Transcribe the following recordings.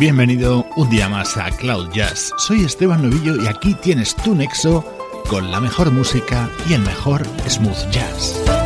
Bienvenido un día más a Cloud Jazz. Soy Esteban Novillo y aquí tienes tu nexo con la mejor música y el mejor smooth jazz.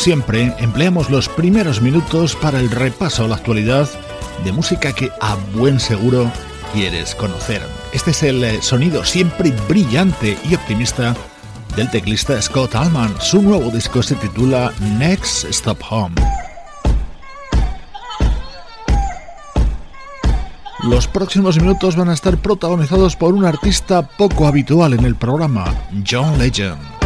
Siempre, empleamos los primeros minutos para el repaso a la actualidad de música que a buen seguro quieres conocer. Este es el eh, sonido siempre brillante y optimista del teclista Scott Allman. Su nuevo disco se titula Next Stop Home. Los próximos minutos van a estar protagonizados por un artista poco habitual en el programa, John Legend.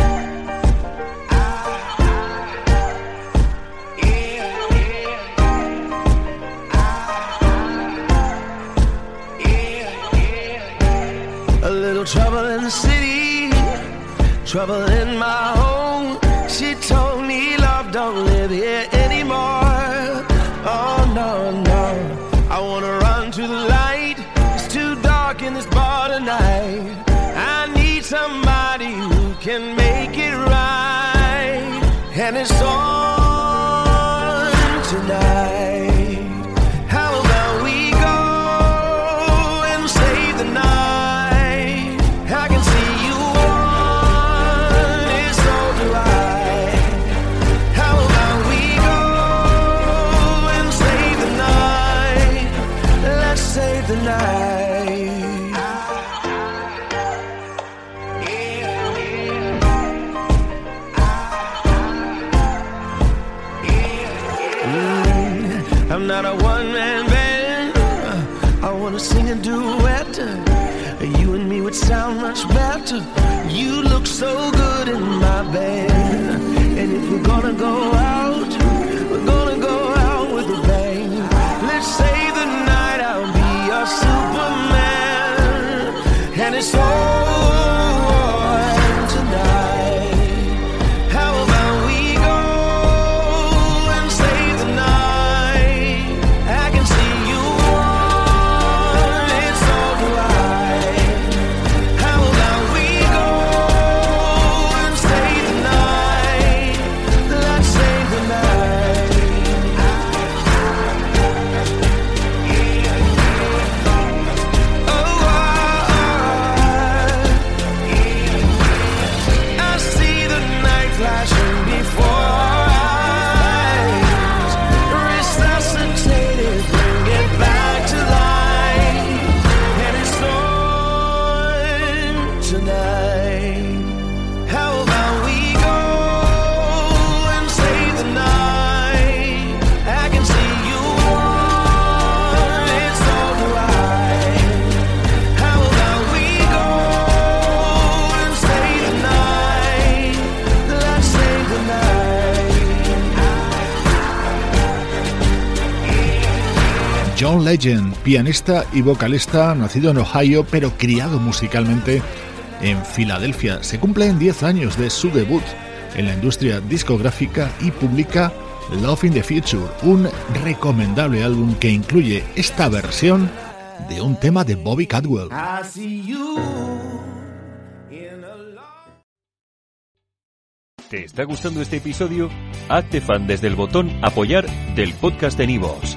trouble in my home. She told me love don't live here anymore. Oh no, no. I wanna run to the light. It's too dark in this bar tonight. I need somebody who can make it right. And it's all I'm not a one man band. I wanna sing a duet. You and me would sound much better. You look so good in my bed. Legend, pianista y vocalista, nacido en Ohio pero criado musicalmente en Filadelfia. Se cumplen 10 años de su debut en la industria discográfica y publica Love in the Future, un recomendable álbum que incluye esta versión de un tema de Bobby Cadwell. ¿Te está gustando este episodio? Hazte fan desde el botón apoyar del podcast de Nivos.